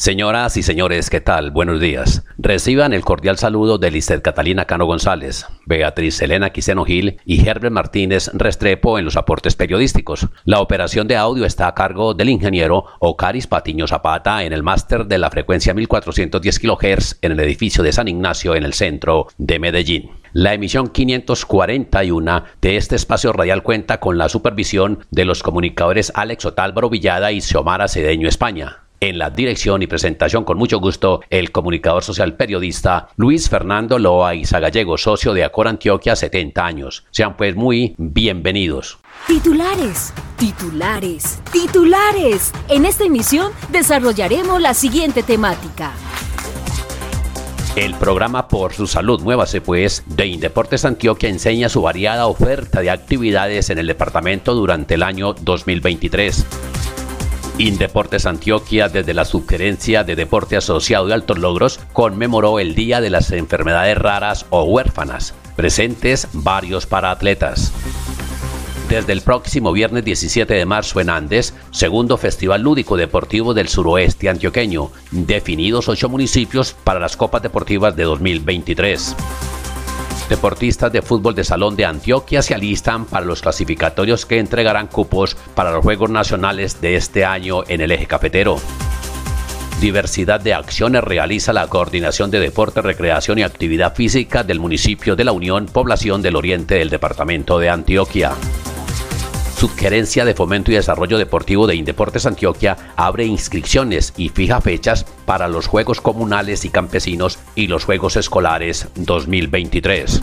Señoras y señores, ¿qué tal? Buenos días. Reciban el cordial saludo de Lister Catalina Cano González, Beatriz Elena Quiseno Gil y Herbert Martínez Restrepo en los aportes periodísticos. La operación de audio está a cargo del ingeniero Ocaris Patiño Zapata en el máster de la frecuencia 1410 kHz en el edificio de San Ignacio en el centro de Medellín. La emisión 541 de este espacio radial cuenta con la supervisión de los comunicadores Alex Otálvaro Villada y Xiomara Cedeño España. En la dirección y presentación, con mucho gusto, el comunicador social periodista Luis Fernando Loaiza Gallego, socio de Acor Antioquia, 70 años. Sean pues muy bienvenidos. Titulares, titulares, titulares. En esta emisión desarrollaremos la siguiente temática. El programa Por su Salud Muévase Pues de Indeportes Antioquia enseña su variada oferta de actividades en el departamento durante el año 2023. Indeportes Antioquia, desde la Subgerencia de Deporte Asociado de Altos Logros, conmemoró el Día de las Enfermedades Raras o Huérfanas, presentes varios para atletas. Desde el próximo viernes 17 de marzo en Andes, segundo Festival Lúdico Deportivo del Suroeste Antioqueño, definidos ocho municipios para las Copas Deportivas de 2023 deportistas de fútbol de salón de Antioquia se alistan para los clasificatorios que entregarán cupos para los Juegos Nacionales de este año en el eje cafetero. Diversidad de Acciones realiza la coordinación de deporte, recreación y actividad física del municipio de la Unión Población del Oriente del departamento de Antioquia. Subgerencia de Fomento y Desarrollo Deportivo de Indeportes Antioquia abre inscripciones y fija fechas para los Juegos Comunales y Campesinos y los Juegos Escolares 2023.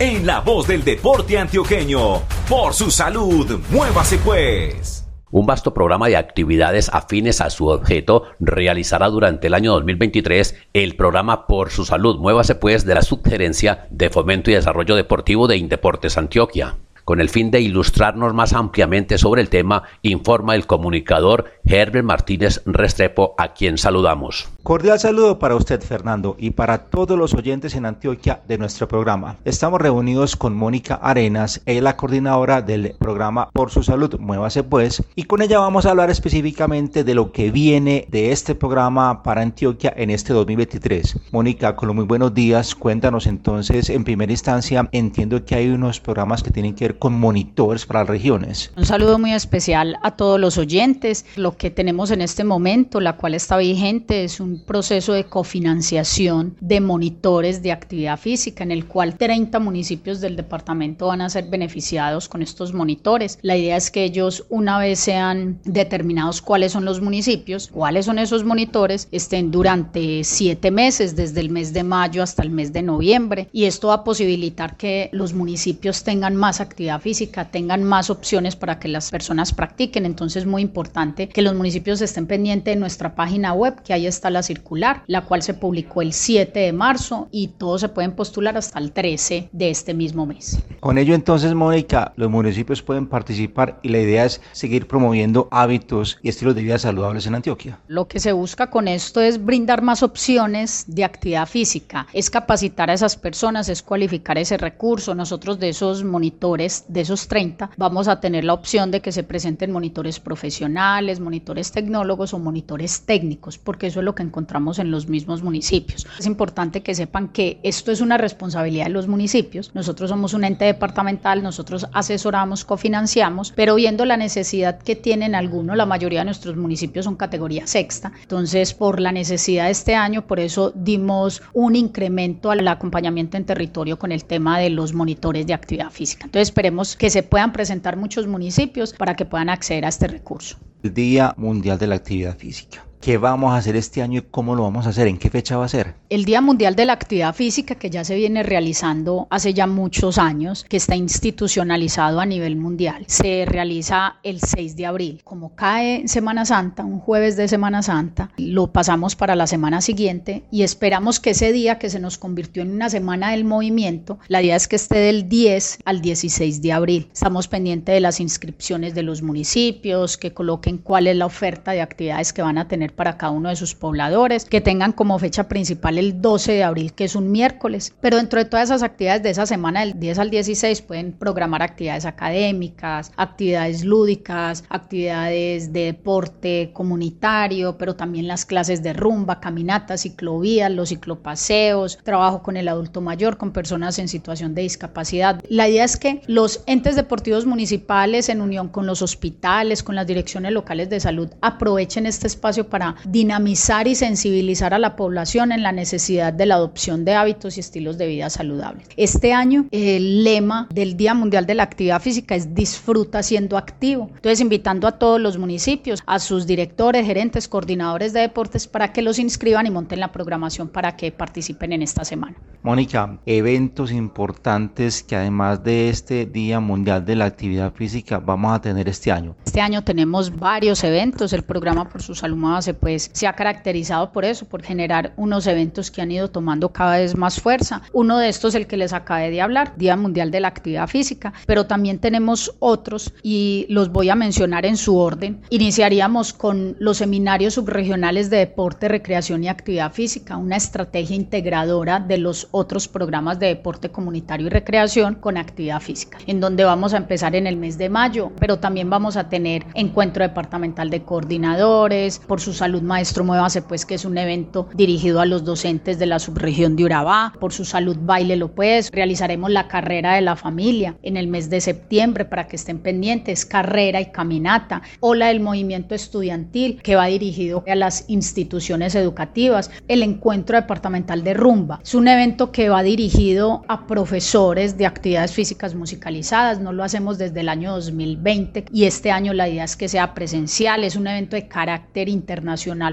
En la voz del deporte antioqueño, por su salud, muévase pues. Un vasto programa de actividades afines a su objeto realizará durante el año 2023 el programa Por su Salud. Muévase pues de la Subgerencia de Fomento y Desarrollo Deportivo de Indeportes Antioquia. Con el fin de ilustrarnos más ampliamente sobre el tema, informa el comunicador Herbert Martínez Restrepo, a quien saludamos. Cordial saludo para usted, Fernando, y para todos los oyentes en Antioquia de nuestro programa. Estamos reunidos con Mónica Arenas, ella es la coordinadora del programa Por su Salud, Muévase Pues, y con ella vamos a hablar específicamente de lo que viene de este programa para Antioquia en este 2023. Mónica, con los muy buenos días, cuéntanos entonces, en primera instancia, entiendo que hay unos programas que tienen que ver con monitores para las regiones. Un saludo muy especial a todos los oyentes. Lo que tenemos en este momento, la cual está vigente, es un proceso de cofinanciación de monitores de actividad física en el cual 30 municipios del departamento van a ser beneficiados con estos monitores. La idea es que ellos, una vez sean determinados cuáles son los municipios, cuáles son esos monitores, estén durante siete meses, desde el mes de mayo hasta el mes de noviembre. Y esto va a posibilitar que los municipios tengan más actividad física, tengan más opciones para que las personas practiquen. Entonces es muy importante que los municipios estén pendientes de nuestra página web, que ahí está la circular, la cual se publicó el 7 de marzo y todos se pueden postular hasta el 13 de este mismo mes. Con ello entonces, Mónica, los municipios pueden participar y la idea es seguir promoviendo hábitos y estilos de vida saludables en Antioquia. Lo que se busca con esto es brindar más opciones de actividad física, es capacitar a esas personas, es cualificar ese recurso. Nosotros de esos monitores de esos 30, vamos a tener la opción de que se presenten monitores profesionales, monitores tecnólogos o monitores técnicos, porque eso es lo que encontramos en los mismos municipios. Es importante que sepan que esto es una responsabilidad de los municipios. Nosotros somos un ente departamental, nosotros asesoramos, cofinanciamos, pero viendo la necesidad que tienen algunos, la mayoría de nuestros municipios son categoría sexta. Entonces, por la necesidad de este año, por eso dimos un incremento al acompañamiento en territorio con el tema de los monitores de actividad física. Entonces, esperemos que se puedan presentar muchos municipios para que puedan acceder a este recurso. El Día Mundial de la Actividad Física. Qué vamos a hacer este año y cómo lo vamos a hacer, en qué fecha va a ser. El Día Mundial de la Actividad Física, que ya se viene realizando hace ya muchos años, que está institucionalizado a nivel mundial, se realiza el 6 de abril. Como cae Semana Santa, un jueves de Semana Santa, lo pasamos para la semana siguiente y esperamos que ese día que se nos convirtió en una semana del movimiento, la idea es que esté del 10 al 16 de abril. Estamos pendientes de las inscripciones de los municipios, que coloquen cuál es la oferta de actividades que van a tener para cada uno de sus pobladores, que tengan como fecha principal el 12 de abril, que es un miércoles. Pero dentro de todas esas actividades de esa semana, del 10 al 16, pueden programar actividades académicas, actividades lúdicas, actividades de deporte comunitario, pero también las clases de rumba, caminatas, ciclovías, los ciclopaseos, trabajo con el adulto mayor, con personas en situación de discapacidad. La idea es que los entes deportivos municipales, en unión con los hospitales, con las direcciones locales de salud, aprovechen este espacio para dinamizar y sensibilizar a la población en la necesidad de la adopción de hábitos y estilos de vida saludables. Este año el lema del Día Mundial de la Actividad Física es disfruta siendo activo. Entonces invitando a todos los municipios, a sus directores, gerentes, coordinadores de deportes para que los inscriban y monten la programación para que participen en esta semana. Mónica, eventos importantes que además de este Día Mundial de la Actividad Física vamos a tener este año. Este año tenemos varios eventos. El programa Por su Salud Pues se ha caracterizado por eso, por generar unos eventos que han ido tomando cada vez más fuerza. Uno de estos es el que les acabé de hablar, Día Mundial de la Actividad Física, pero también tenemos otros y los voy a mencionar en su orden. Iniciaríamos con los seminarios subregionales de deporte, recreación y actividad física, una estrategia integradora de los otros programas de deporte comunitario y recreación con actividad física, en donde vamos a empezar en el mes de mayo, pero también vamos a tener encuentro departamental de coordinadores, por su salud maestro muévase pues que es un evento dirigido a los docentes de la subregión de Urabá, por su salud baile lo pues, realizaremos la carrera de la familia en el mes de septiembre para que estén pendientes, carrera y caminata, ola del movimiento estudiantil que va dirigido a las instituciones educativas, el encuentro departamental de rumba, es un evento que va dirigido a profesores de actividades físicas musicalizadas, no lo hacemos desde el año 2020 y este año la idea es que sea presencial, es un evento de carácter internacional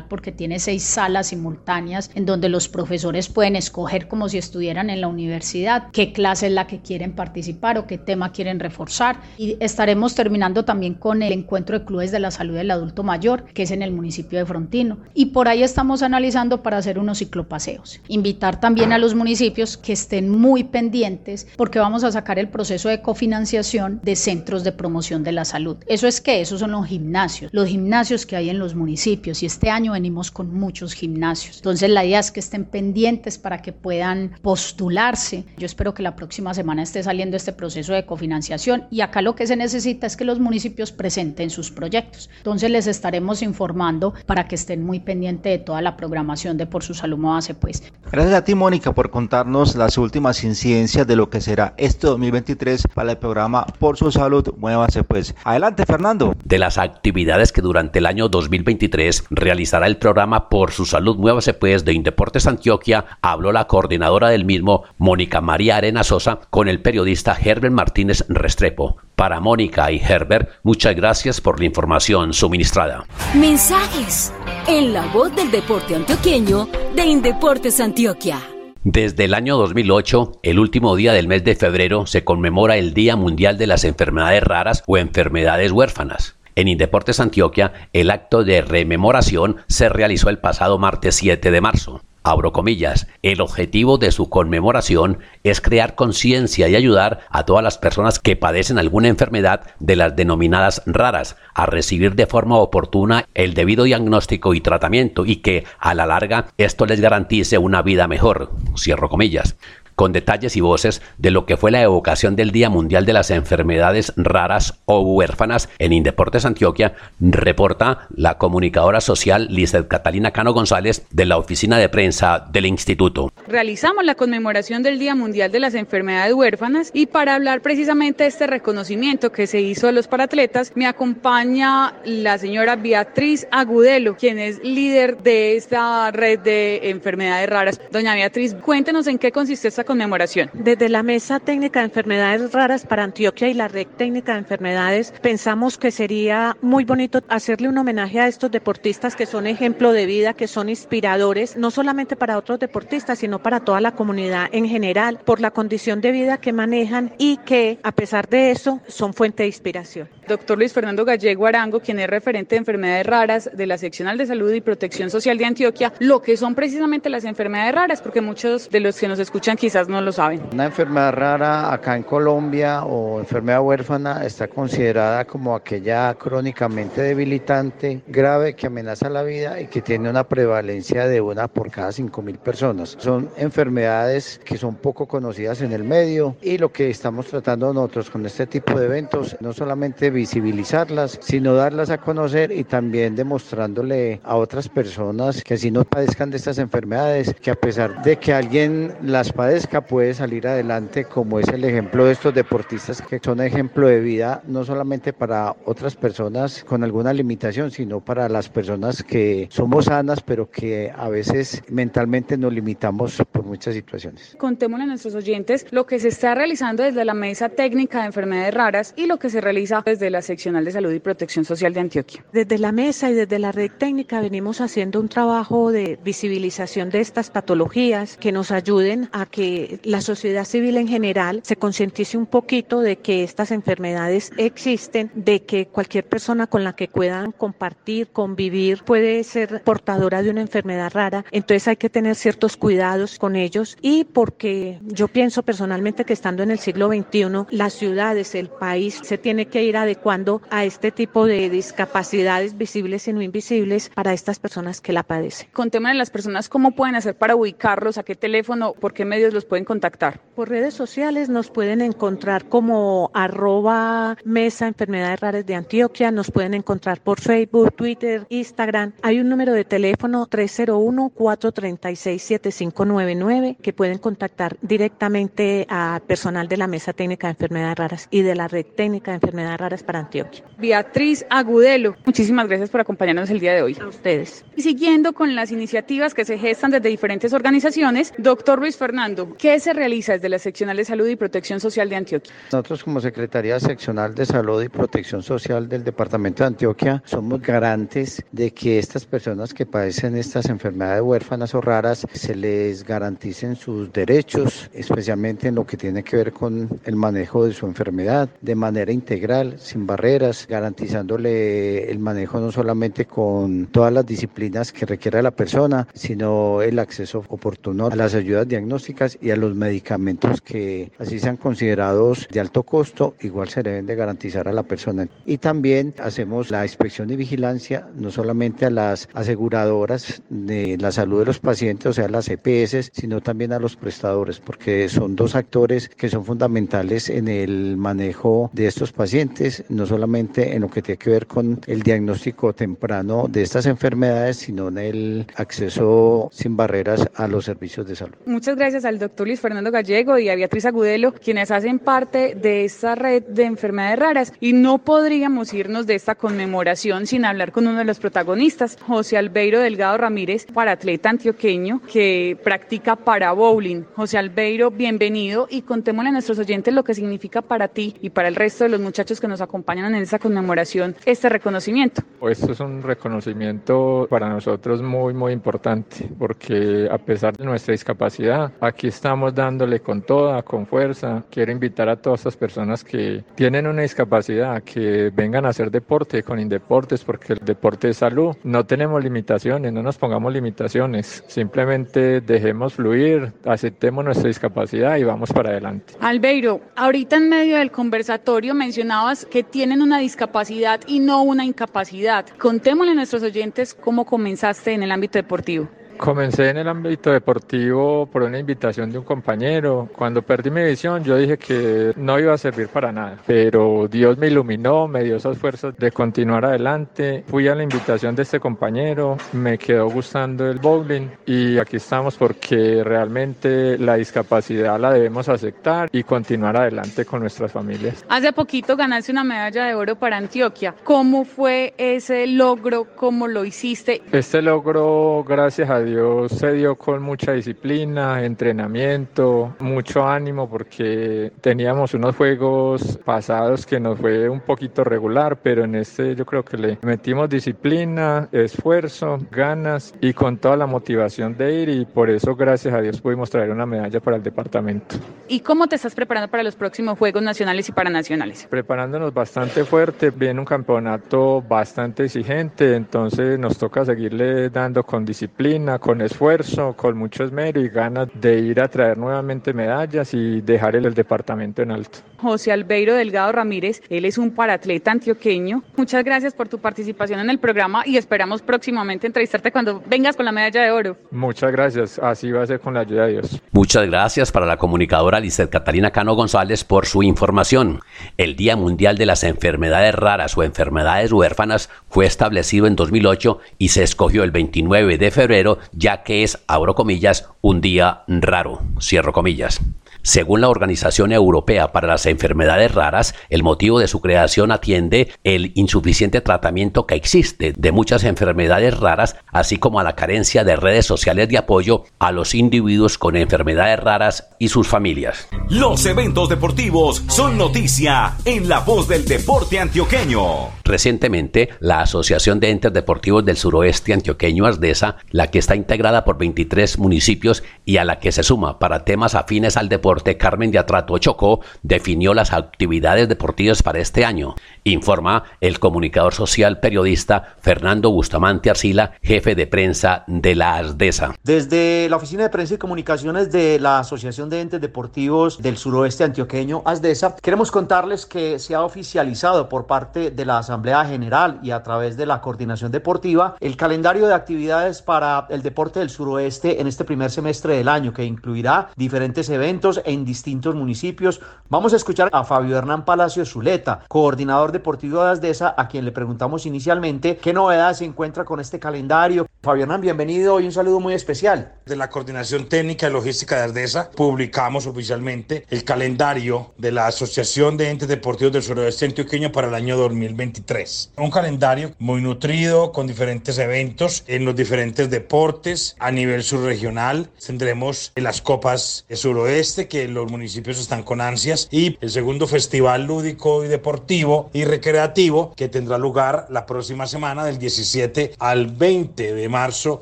porque tiene seis salas simultáneas en donde los profesores pueden escoger como si estuvieran en la universidad qué clase es la que quieren participar o qué tema quieren reforzar y estaremos terminando también con el encuentro de clubes de la salud del adulto mayor que es en el municipio de Frontino y por ahí estamos analizando para hacer unos ciclopaseos. Invitar también a los municipios que estén muy pendientes porque vamos a sacar el proceso de cofinanciación de centros de promoción de la salud. Eso es que esos son los gimnasios, los gimnasios que hay en los municipios y este año venimos con muchos gimnasios. Entonces la idea es que estén pendientes para que puedan postularse. Yo espero que la próxima semana esté saliendo este proceso de cofinanciación y acá lo que se necesita es que los municipios presenten sus proyectos. Entonces les estaremos informando para que estén muy pendientes de toda la programación de Por su Salud Base pues. Gracias a ti Mónica por contarnos las últimas incidencias de lo que será este 2023 para el programa Por su Salud Muévase pues. Adelante Fernando. De las actividades que durante el año 2023 realizará el programa Por su Salud Muévase pues de Indeportes Antioquia, habló la coordinadora del mismo, Mónica María Arena Sosa, con el periodista Herbert Martínez Restrepo. Para Mónica y Herbert, muchas gracias por la información suministrada. Mensajes en la voz del deporte antioqueño de Indeportes Antioquia. Desde el año 2008, el último día del mes de febrero, se conmemora el Día Mundial de las Enfermedades Raras o Enfermedades Huérfanas. En Indeportes Antioquia, el acto de rememoración se realizó el pasado martes 7 de marzo. Abro comillas, el objetivo de su conmemoración es crear conciencia y ayudar a todas las personas que padecen alguna enfermedad de las denominadas raras a recibir de forma oportuna el debido diagnóstico y tratamiento y que a la larga esto les garantice una vida mejor. Cierro comillas con detalles y voces de lo que fue la evocación del Día Mundial de las Enfermedades Raras o Huérfanas en Indeportes Antioquia, reporta la comunicadora social Lizeth Catalina Cano González de la oficina de prensa del instituto. Realizamos la conmemoración del Día Mundial de las Enfermedades Huérfanas y para hablar precisamente de este reconocimiento que se hizo a los paratletas, me acompaña la señora Beatriz Agudelo, quien es líder de esta red de enfermedades raras. Doña Beatriz, cuéntenos en qué consiste esta esta conmemoración? Desde la Mesa Técnica de Enfermedades Raras para Antioquia y la Red Técnica de Enfermedades, pensamos que sería muy bonito hacerle un homenaje a estos deportistas que son ejemplo de vida, que son inspiradores, no solamente para otros deportistas, sino para toda la comunidad en general, por la condición de vida que manejan y que, a pesar de eso, son fuente de inspiración. Doctor Luis Fernando Gallego Arango, quien es referente de enfermedades raras de la Seccional de Salud y Protección Social de Antioquia, lo que son precisamente las enfermedades raras, porque muchos de los que nos escuchan quizás no lo saben. Una enfermedad rara acá en Colombia o enfermedad huérfana está considerada como aquella crónicamente debilitante, grave, que amenaza la vida y que tiene una prevalencia de una por cada 5.000 personas. Son enfermedades que son poco conocidas en el medio y lo que estamos tratando nosotros con este tipo de eventos, no solamente visibilizarlas, sino darlas a conocer y también demostrándole a otras personas que así no padezcan de estas enfermedades, que a pesar de que alguien las padezca puede salir adelante, como es el ejemplo de estos deportistas que son ejemplo de vida no solamente para otras personas con alguna limitación, sino para las personas que somos sanas, pero que a veces mentalmente nos limitamos por muchas situaciones. Contémosle a nuestros oyentes lo que se está realizando desde la Mesa Técnica de Enfermedades Raras y lo que se realiza desde de la Seccional de Salud y Protección Social de Antioquia. Desde la mesa y desde la red técnica venimos haciendo un trabajo de visibilización de estas patologías que nos ayuden a que la sociedad civil en general se concientice un poquito de que estas enfermedades existen, de que cualquier persona con la que puedan compartir, convivir, puede ser portadora de una enfermedad rara. Entonces hay que tener ciertos cuidados con ellos y porque yo pienso personalmente que estando en el siglo XXI, las ciudades, el país se tiene que ir adecuando a este tipo de discapacidades visibles y no invisibles para estas personas que la padecen. Contémosle a las personas cómo pueden hacer para ubicarlos, a qué teléfono, por qué medios los pueden contactar. Por redes sociales nos pueden encontrar como arroba mesa enfermedades raras de Antioquia, nos pueden encontrar por Facebook, Twitter, Instagram. Hay un número de teléfono 301-436-7599 que pueden contactar directamente a personal de la Mesa Técnica de Enfermedades Raras y de la Red Técnica de Enfermedades Raras para Antioquia. Beatriz Agudelo, muchísimas gracias por acompañarnos el día de hoy. A ustedes. Y siguiendo con las iniciativas que se gestan desde diferentes organizaciones, doctor Luis Fernando, ¿qué se realiza desde la Seccional de Salud y Protección Social de Antioquia? Nosotros como Secretaría Seccional de Salud y Protección Social del Departamento de Antioquia somos garantes de que estas personas que padecen estas enfermedades huérfanas o raras se les garanticen sus derechos, especialmente en lo que tiene que ver con el manejo de su enfermedad de manera integral, sin barreras, garantizándole el manejo no solamente con todas las disciplinas que requiera la persona, sino el acceso oportuno a las ayudas diagnósticas y a los medicamentos que así sean considerados de alto costo, igual se deben de garantizar a la persona. Y también hacemos la inspección y vigilancia no solamente a las aseguradoras de la salud de los pacientes, o sea, las EPS, sino también a los prestadores, porque son dos actores que son fundamentales en el manejo de estos pacientes, no solamente en lo que tiene que ver con el diagnóstico temprano de estas enfermedades, sino en el acceso sin barreras a los servicios de salud. Muchas gracias Luis Fernando Gallego y a Beatriz Agudelo, quienes hacen parte de esta red de enfermedades raras. Y no podríamos irnos de esta conmemoración sin hablar con uno de los protagonistas, José Albeiro Delgado Ramírez, para atleta antioqueño que practica para bowling. José Albeiro, bienvenido y contémosle a nuestros oyentes lo que significa para ti y para el resto de los muchachos que nos acompañan en esta conmemoración este reconocimiento. Esto es un reconocimiento para nosotros muy, muy importante, porque a pesar de nuestra discapacidad, aquí estamos dándole con toda, con fuerza. Quiero invitar a todas estas personas que tienen una discapacidad, que vengan a hacer deporte con Indeportes, porque el deporte es salud. No tenemos limitaciones, no nos pongamos limitaciones, simplemente dejemos fluir, aceptemos nuestra discapacidad y vamos para adelante. Albeiro, ahorita en medio del conversatorio mencionabas que tienen una discapacidad y no una incapacidad. Contémosle a nuestros oyentes cómo comenzaste en el ámbito deportivo. Comencé en el ámbito deportivo por una invitación de un compañero. Cuando perdí mi visión, yo dije que no iba a servir para nada, pero Dios me iluminó, me dio esas fuerzas de continuar adelante. Fui a la invitación de este compañero, me quedó gustando el bowling y aquí estamos porque realmente la discapacidad la debemos aceptar y continuar adelante con nuestras familias. Hace poquito ganaste una medalla de oro para Antioquia. ¿Cómo fue ese logro? ¿Cómo lo hiciste? Este logro, gracias a Dios se dio con mucha disciplina, entrenamiento, mucho ánimo porque teníamos unos juegos pasados que nos fue un poquito regular, pero en este yo creo que le metimos disciplina, esfuerzo, ganas y con toda la motivación de ir y por eso gracias a Dios pudimos traer una medalla para el departamento. ¿Y cómo te estás preparando para los próximos Juegos Nacionales y Paranacionales? Preparándonos bastante fuerte, viene un campeonato bastante exigente, entonces nos toca seguirle dando con disciplina, con esfuerzo, con mucho esmero y ganas de ir a traer nuevamente medallas y dejar el, el departamento en alto. José Albeiro Delgado Ramírez, él es un paratleta antioqueño. Muchas gracias por tu participación en el programa y esperamos próximamente entrevistarte cuando vengas con la medalla de oro. Muchas gracias, así va a ser con la ayuda de Dios. Muchas gracias para la comunicadora Lizeth Catalina Cano González por su información. El Día Mundial de las Enfermedades Raras o Enfermedades Huérfanas fue establecido en 2008 y se escogió el 29 de febrero ya que es, abro comillas, un día raro, cierro comillas. Según la Organización Europea para las Enfermedades Raras, el motivo de su creación atiende el insuficiente tratamiento que existe de muchas enfermedades raras, así como a la carencia de redes sociales de apoyo a los individuos con enfermedades raras y sus familias. Los eventos deportivos son noticia en la voz del deporte antioqueño. Recientemente, la Asociación de Entes Deportivos del Suroeste Antioqueño Asdesa, la que está integrada por 23 municipios y a la que se suma para temas afines al deporte Carmen de Atrato Chocó, definió las actividades deportivas para este año. Informa el comunicador social periodista Fernando Bustamante Arcila, jefe de prensa de la Asdesa. Desde la Oficina de Prensa y Comunicaciones de la Asociación de Entes Deportivos del Suroeste Antioqueño Asdesa, queremos contarles que se ha oficializado por parte de la Asamblea General y a través de la Coordinación Deportiva el calendario de actividades para el deporte del suroeste en este primer semestre del año, que incluirá diferentes eventos en distintos municipios. Vamos a escuchar a Fabio Hernán Palacio Zuleta, coordinador deportivo de Asdesa, a quien le preguntamos inicialmente qué novedades se encuentra con este calendario. Fabio Hernán, bienvenido y un saludo muy especial. De la Coordinación Técnica y Logística de Ardesa publicamos oficialmente el calendario de la Asociación de Entes Deportivos del Suroeste Antioqueño para el año 2023. Un calendario muy nutrido con diferentes eventos en los diferentes deportes a nivel subregional. Tendremos las copas de suroeste que los municipios están con ansias y el segundo festival lúdico y deportivo y recreativo que tendrá lugar la próxima semana del 17 al 20 de marzo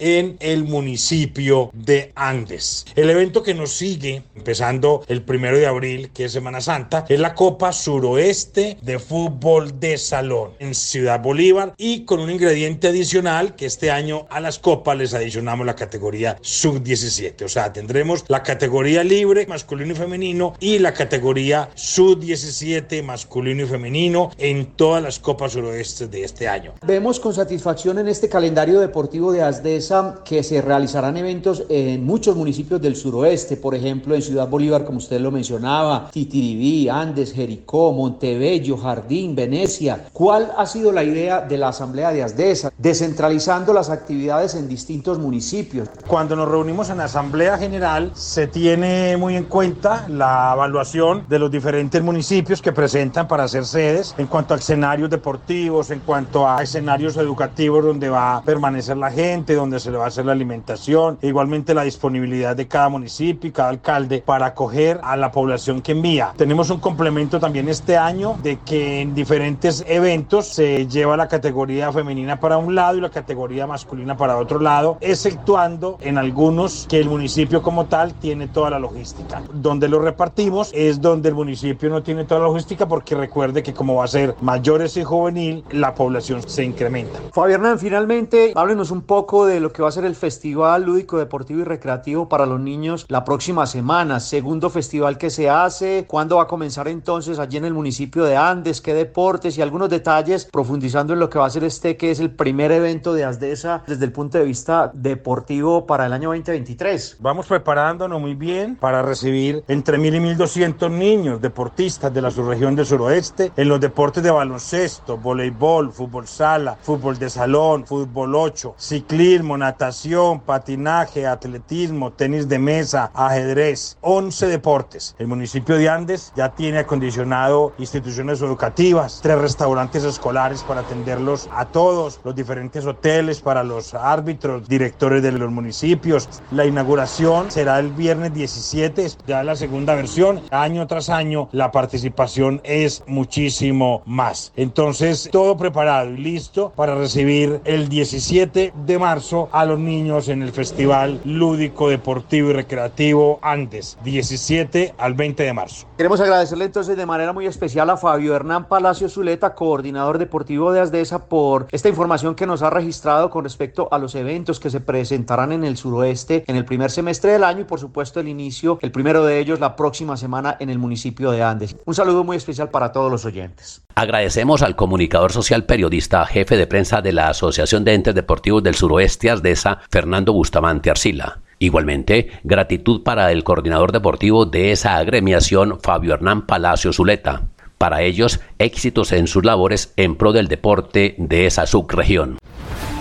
en el municipio de Andes. El evento que nos sigue, empezando el primero de abril, que es Semana Santa, es la Copa Suroeste de Fútbol de Salón en Ciudad Bolívar y con un ingrediente adicional que este año a las copas les adicionamos la categoría sub-17. O sea, tendremos la categoría libre masculino y femenino y la categoría sub-17 masculino y femenino en todas las copas suroeste de este año. Vemos con satisfacción en este calendario deportivo de Asdesa que se realizarán eventos en muchos municipios del suroeste, por ejemplo en Ciudad Bolívar, como usted lo mencionaba, Titiribí, Andes, Jericó, Montebello, Jardín, Venecia. ¿Cuál ha sido la idea de la Asamblea de Asdesa? Descentralizando las actividades en distintos municipios. Cuando nos reunimos en la Asamblea General se tiene muy en cuenta la evaluación de los diferentes municipios que presentan para hacer sedes en cuanto a escenarios deportivos, en cuanto a escenarios educativos donde va a permanecer la gente, donde se le va a hacer la alimentación, e igualmente la disponibilidad de cada municipio y cada alcalde para acoger a la población que envía. Tenemos un complemento también este año de que en diferentes eventos se lleva la categoría femenina para un lado y la categoría masculina para otro lado, exceptuando en algunos que el municipio como tal tiene toda la logística. Donde lo repartimos es donde el municipio no tiene toda la logística porque recuerde que como va a ser mayores y juvenil, la población se incrementa. Fabián finalmente, háblenos un poco de lo que va a ser el Festival Lúdico, Deportivo y Recreativo para los niños la próxima semana. Segundo festival que se hace, ¿cuándo va a comenzar entonces allí en el municipio de Andes? ¿Qué deportes y algunos detalles profundizando en lo que va a ser este, que es el primer evento de Asdesa desde el punto de vista deportivo para el año 2023? Vamos preparándonos muy bien para recibir entre mil y mil doscientos niños deportistas de la subregión del suroeste en los deportes de baloncesto, voleibol, fútbol sala, fútbol de salón, fútbol 8, ciclismo, natación, patinaje, atletismo, tenis de mesa, ajedrez, 11 deportes. El municipio de Andes ya tiene acondicionado instituciones educativas, tres restaurantes escolares para atenderlos a todos, los diferentes hoteles para los árbitros, directores de los municipios. La inauguración será el viernes 17, ya la segunda versión. Año tras año la participación es muchísimo más. Entonces, todo preparado y listo para recibir el 17 de marzo a los niños en el Festival Lúdico, Deportivo y Recreativo Andes, 17 al 20 de marzo. Queremos agradecerle entonces de manera muy especial a Fabio Hernán Palacio Zuleta, coordinador deportivo de ASDESA, por esta información que nos ha registrado con respecto a los eventos que se presentarán en el suroeste en el primer semestre del año y por supuesto el inicio, el primero de ellos, la próxima semana en el municipio de Andes. Un saludo muy especial para todos los oyentes. Agradecemos al comunicador social periodista, jefe de prensa de la Asociación de Entes Deportivos del Suroeste ASDESA, Fernando Bustamante Arcila. Igualmente, gratitud para el coordinador deportivo de esa agremiación, Fabio Hernán Palacio Zuleta. Para ellos, éxitos en sus labores en pro del deporte de esa subregión.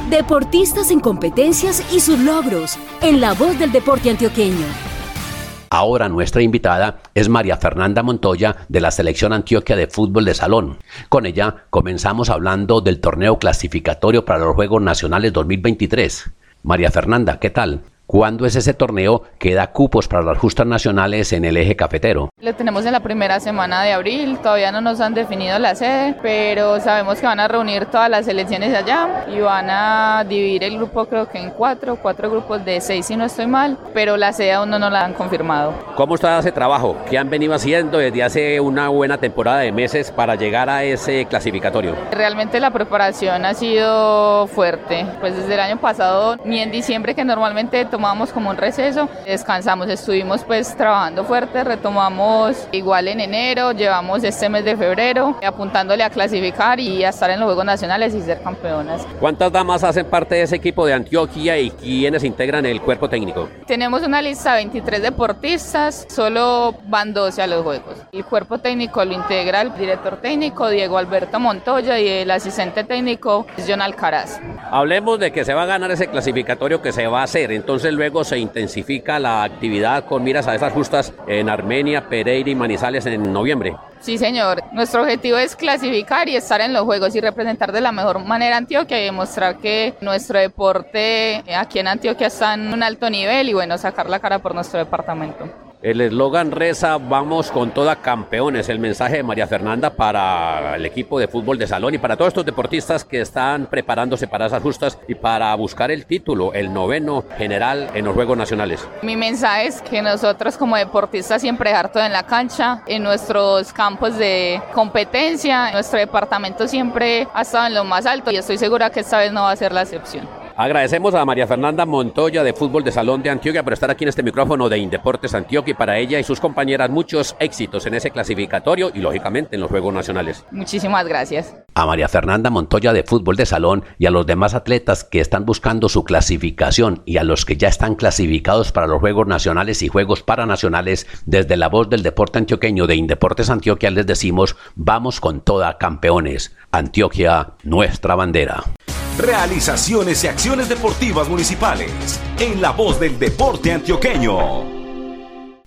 Deportistas en competencias y sus logros, en la voz del deporte antioqueño. Ahora nuestra invitada es María Fernanda Montoya de la Selección Antioquia de Fútbol de Salón. Con ella comenzamos hablando del torneo clasificatorio para los Juegos Nacionales 2023. María Fernanda, ¿qué tal? ¿Cuándo es ese torneo que da cupos para las justas nacionales en el eje cafetero? Lo tenemos en la primera semana de abril, todavía no nos han definido la sede, pero sabemos que van a reunir todas las selecciones allá y van a dividir el grupo creo que en cuatro, cuatro grupos de seis si no estoy mal, pero la sede aún no nos la han confirmado. ¿Cómo está ese trabajo? ¿Qué han venido haciendo desde hace una buena temporada de meses para llegar a ese clasificatorio? Realmente la preparación ha sido fuerte, pues desde el año pasado, ni en diciembre que normalmente tomamos como un receso, descansamos, estuvimos pues trabajando fuerte, retomamos igual en enero, llevamos este mes de febrero apuntándole a clasificar y a estar en los Juegos Nacionales y ser campeonas. ¿Cuántas damas hacen parte de ese equipo de Antioquia y quiénes integran el cuerpo técnico? Tenemos una lista de 23 deportistas, solo van 12 a los Juegos. El cuerpo técnico lo integra el director técnico Diego Alberto Montoya y el asistente técnico John Alcaraz. Hablemos de que se va a ganar ese clasificatorio que se va a hacer, entonces luego se intensifica la actividad con miras a esas justas en Armenia, Pereira y Manizales en noviembre. Sí, señor. Nuestro objetivo es clasificar y estar en los Juegos y representar de la mejor manera Antioquia y demostrar que nuestro deporte aquí en Antioquia está en un alto nivel y bueno, sacar la cara por nuestro departamento. El eslogan reza, vamos con toda campeones. El mensaje de María Fernanda para el equipo de fútbol de salón y para todos estos deportistas que están preparándose para esas justas y para buscar el título, el noveno general en los Juegos Nacionales. Mi mensaje es que nosotros como deportistas siempre dejar todo en la cancha, en nuestros campos de competencia, nuestro departamento siempre ha estado en lo más alto y estoy segura que esta vez no va a ser la excepción. Agradecemos a María Fernanda Montoya de Fútbol de Salón de Antioquia por estar aquí en este micrófono de Indeportes Antioquia y para ella y sus compañeras muchos éxitos en ese clasificatorio y lógicamente en los Juegos Nacionales. Muchísimas gracias. A María Fernanda Montoya de Fútbol de Salón y a los demás atletas que están buscando su clasificación y a los que ya están clasificados para los Juegos Nacionales y Juegos Paranacionales, desde la voz del deporte antioqueño de Indeportes Antioquia les decimos, vamos con toda campeones. Antioquia, nuestra bandera. Realizaciones y acciones deportivas municipales en la voz del deporte antioqueño.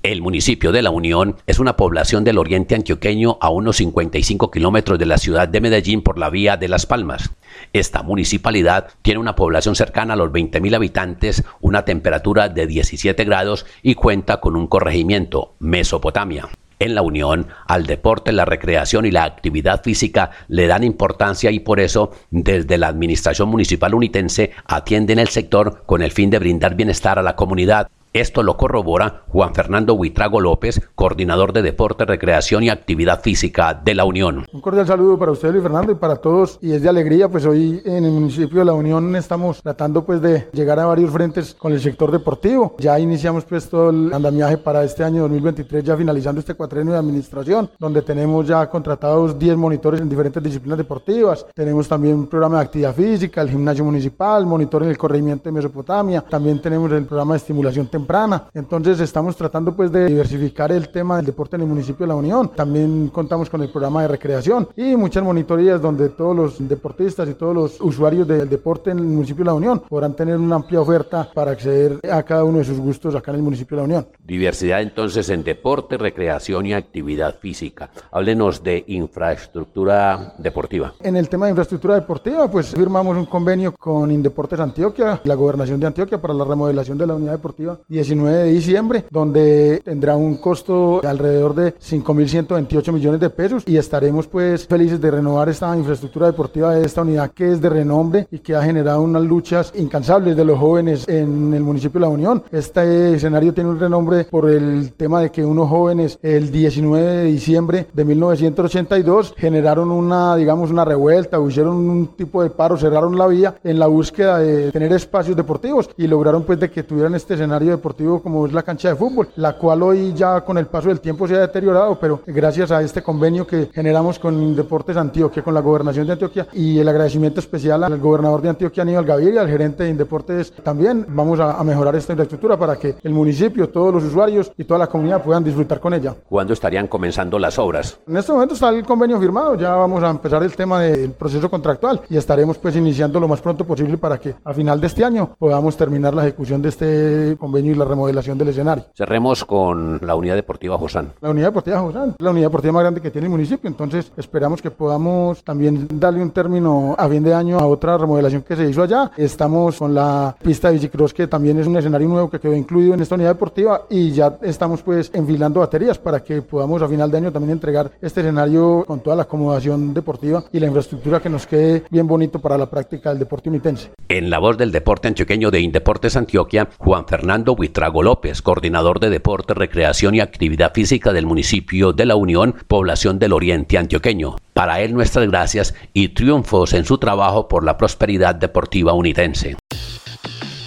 El municipio de La Unión es una población del oriente antioqueño a unos 55 kilómetros de la ciudad de Medellín por la vía de Las Palmas. Esta municipalidad tiene una población cercana a los 20.000 habitantes, una temperatura de 17 grados y cuenta con un corregimiento, Mesopotamia. En la Unión, al deporte, la recreación y la actividad física le dan importancia y por eso, desde la Administración Municipal Unitense, atienden el sector con el fin de brindar bienestar a la comunidad. Esto lo corrobora Juan Fernando Huitrago López, coordinador de Deporte, Recreación y Actividad Física de la Unión. Un cordial saludo para usted, Luis Fernando, y para todos. Y es de alegría, pues hoy en el municipio de la Unión estamos tratando pues de llegar a varios frentes con el sector deportivo. Ya iniciamos pues todo el andamiaje para este año 2023, ya finalizando este cuatrenio de administración, donde tenemos ya contratados 10 monitores en diferentes disciplinas deportivas. Tenemos también un programa de actividad física, el gimnasio municipal, monitor en el corregimiento de Mesopotamia. También tenemos el programa de estimulación temprana. Entonces estamos tratando pues de diversificar el tema del deporte en el municipio de La Unión. También contamos con el programa de recreación y muchas monitorías donde todos los deportistas y todos los usuarios del deporte en el municipio de La Unión podrán tener una amplia oferta para acceder a cada uno de sus gustos acá en el municipio de La Unión. Diversidad entonces en deporte, recreación y actividad física. Háblenos de infraestructura deportiva. En el tema de infraestructura deportiva, pues firmamos un convenio con Indeportes Antioquia, la gobernación de Antioquia para la remodelación de la unidad deportiva 19 de diciembre, donde tendrá un costo alrededor de 5.128 millones de pesos y estaremos pues felices de renovar esta infraestructura deportiva de esta unidad que es de renombre y que ha generado unas luchas incansables de los jóvenes en el municipio de La Unión. Este escenario tiene un renombre por el tema de que unos jóvenes el 19 de diciembre de 1982 generaron una, digamos, una revuelta, hicieron un tipo de paro, cerraron la vía en la búsqueda de tener espacios deportivos y lograron pues de que tuvieran este escenario deportivo como es la cancha de fútbol, la cual hoy ya con el paso del tiempo se ha deteriorado, pero gracias a este convenio que generamos con Deportes Antioquia, con la gobernación de Antioquia y el agradecimiento especial al gobernador de Antioquia, Aníbal Gaviria, al gerente de Indeportes también, vamos a, a mejorar esta infraestructura para que el municipio, todos los usuarios y toda la comunidad puedan disfrutar con ella. ¿Cuándo estarían comenzando las obras? En este momento está el convenio firmado, ya vamos a empezar el tema del proceso contractual y estaremos pues iniciando lo más pronto posible para que a final de este año podamos terminar la ejecución de este convenio y la remodelación del escenario. Cerremos con la unidad deportiva Josán. La unidad deportiva Josán, la unidad deportiva más grande que tiene el municipio, entonces esperamos que podamos también darle un término a fin de año a otra remodelación que se hizo allá. Estamos con la pista de bicicross que también es un escenario nuevo que quedó incluido en esta unidad deportiva y ya estamos pues enfilando baterías para que podamos a final de año también entregar este escenario con toda la acomodación deportiva y la infraestructura que nos quede bien bonito para la práctica del deporte unitense. En la voz del deporte antioqueño de Indeportes Antioquia, Juan Fernando Buitrago López, coordinador de deporte, recreación y actividad física del municipio de La Unión, población del Oriente Antioqueño. Para él nuestras gracias y triunfos en su trabajo por la prosperidad deportiva unitense.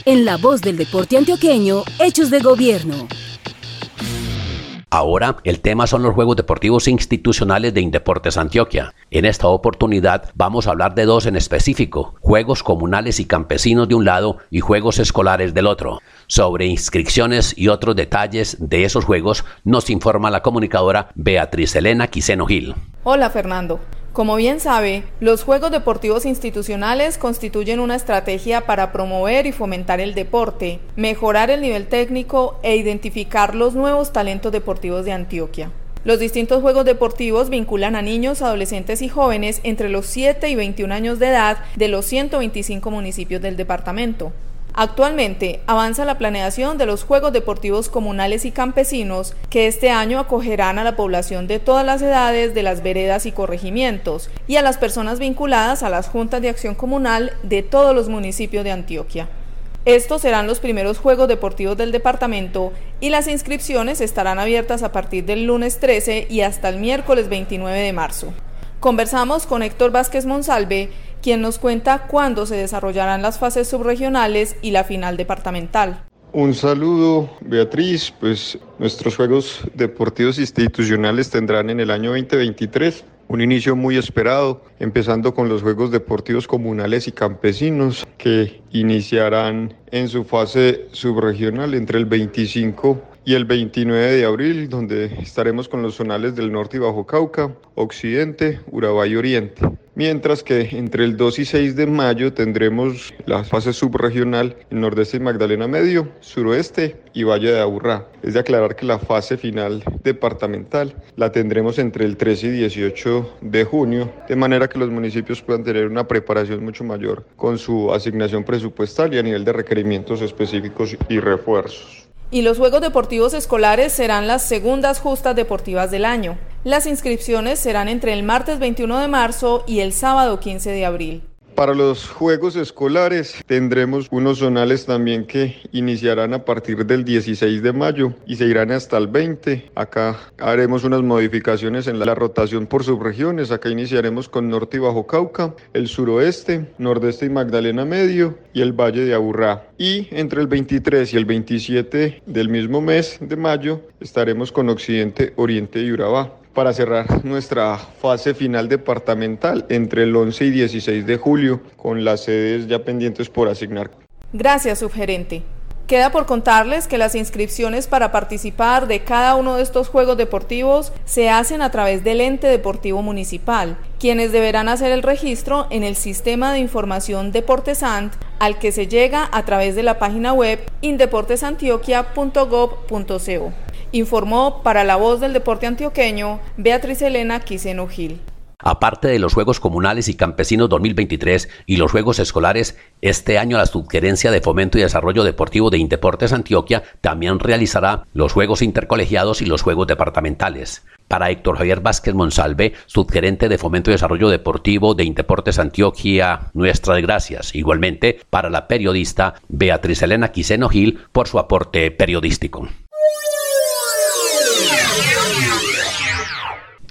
En la voz del deporte antioqueño, Hechos de Gobierno. Ahora el tema son los Juegos Deportivos Institucionales de Indeportes Antioquia. En esta oportunidad vamos a hablar de dos en específico, Juegos Comunales y Campesinos de un lado y Juegos Escolares del otro. Sobre inscripciones y otros detalles de esos juegos nos informa la comunicadora Beatriz Elena Quiseno Gil. Hola Fernando. Como bien sabe, los Juegos Deportivos Institucionales constituyen una estrategia para promover y fomentar el deporte, mejorar el nivel técnico e identificar los nuevos talentos deportivos de Antioquia. Los distintos Juegos Deportivos vinculan a niños, adolescentes y jóvenes entre los 7 y 21 años de edad de los 125 municipios del departamento. Actualmente avanza la planeación de los Juegos Deportivos Comunales y Campesinos que este año acogerán a la población de todas las edades de las veredas y corregimientos y a las personas vinculadas a las juntas de acción comunal de todos los municipios de Antioquia. Estos serán los primeros Juegos Deportivos del departamento y las inscripciones estarán abiertas a partir del lunes 13 y hasta el miércoles 29 de marzo. Conversamos con Héctor Vázquez Monsalve, quien nos cuenta cuándo se desarrollarán las fases subregionales y la final departamental. Un saludo, Beatriz. Pues nuestros Juegos Deportivos Institucionales tendrán en el año 2023 un inicio muy esperado, empezando con los Juegos Deportivos Comunales y Campesinos, que iniciarán en su fase subregional entre el 25 y el 29 de abril, donde estaremos con los zonales del norte y Bajo Cauca, Occidente, Urabá y Oriente. Mientras que entre el 2 y 6 de mayo tendremos la fase subregional en Nordeste y Magdalena Medio, Suroeste y Valle de Aburrá. Es de aclarar que la fase final departamental la tendremos entre el 13 y 18 de junio, de manera que los municipios puedan tener una preparación mucho mayor con su asignación presupuestal y a nivel de requerimientos específicos y refuerzos y los Juegos Deportivos Escolares serán las segundas justas deportivas del año. Las inscripciones serán entre el martes 21 de marzo y el sábado 15 de abril. Para los Juegos Escolares tendremos unos zonales también que iniciarán a partir del 16 de mayo y se irán hasta el 20. Acá haremos unas modificaciones en la rotación por subregiones. Acá iniciaremos con Norte y Bajo Cauca, el suroeste, Nordeste y Magdalena Medio y el Valle de Aburrá. Y entre el 23 y el 27 del mismo mes de mayo estaremos con Occidente, Oriente y Urabá para cerrar nuestra fase final departamental entre el 11 y 16 de julio, con las sedes ya pendientes por asignar. Gracias, subgerente. Queda por contarles que las inscripciones para participar de cada uno de estos Juegos Deportivos se hacen a través del ente deportivo municipal, quienes deberán hacer el registro en el sistema de información Deportesant al que se llega a través de la página web indeportesantioquia.gov.co. Informó para la voz del deporte antioqueño Beatriz Elena Quiseno Gil. Aparte de los Juegos Comunales y Campesinos 2023 y los Juegos Escolares, este año la Subgerencia de Fomento y Desarrollo Deportivo de Indeportes Antioquia también realizará los Juegos Intercolegiados y los Juegos Departamentales. Para Héctor Javier Vázquez Monsalve, subgerente de Fomento y Desarrollo Deportivo de Indeportes Antioquia, nuestras gracias. Igualmente, para la periodista Beatriz Elena Quiseno Gil por su aporte periodístico.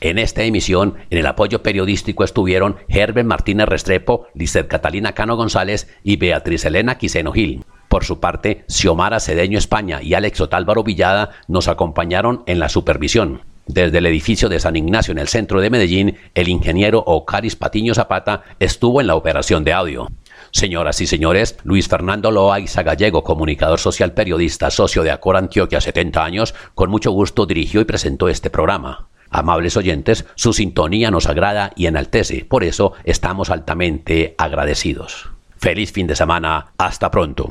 En esta emisión, en el apoyo periodístico estuvieron Herbert Martínez Restrepo, Lizeth Catalina Cano González y Beatriz Elena Quiseno Gil. Por su parte, Xiomara Cedeño España y Alex Otálvaro Villada nos acompañaron en la supervisión. Desde el edificio de San Ignacio en el centro de Medellín, el ingeniero Ocaris Patiño Zapata estuvo en la operación de audio. Señoras y señores, Luis Fernando Loaiza Gallego, comunicador social periodista, socio de Acor Antioquia 70 años, con mucho gusto dirigió y presentó este programa. Amables oyentes, su sintonía nos agrada y enaltece, por eso estamos altamente agradecidos. Feliz fin de semana, hasta pronto.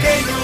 que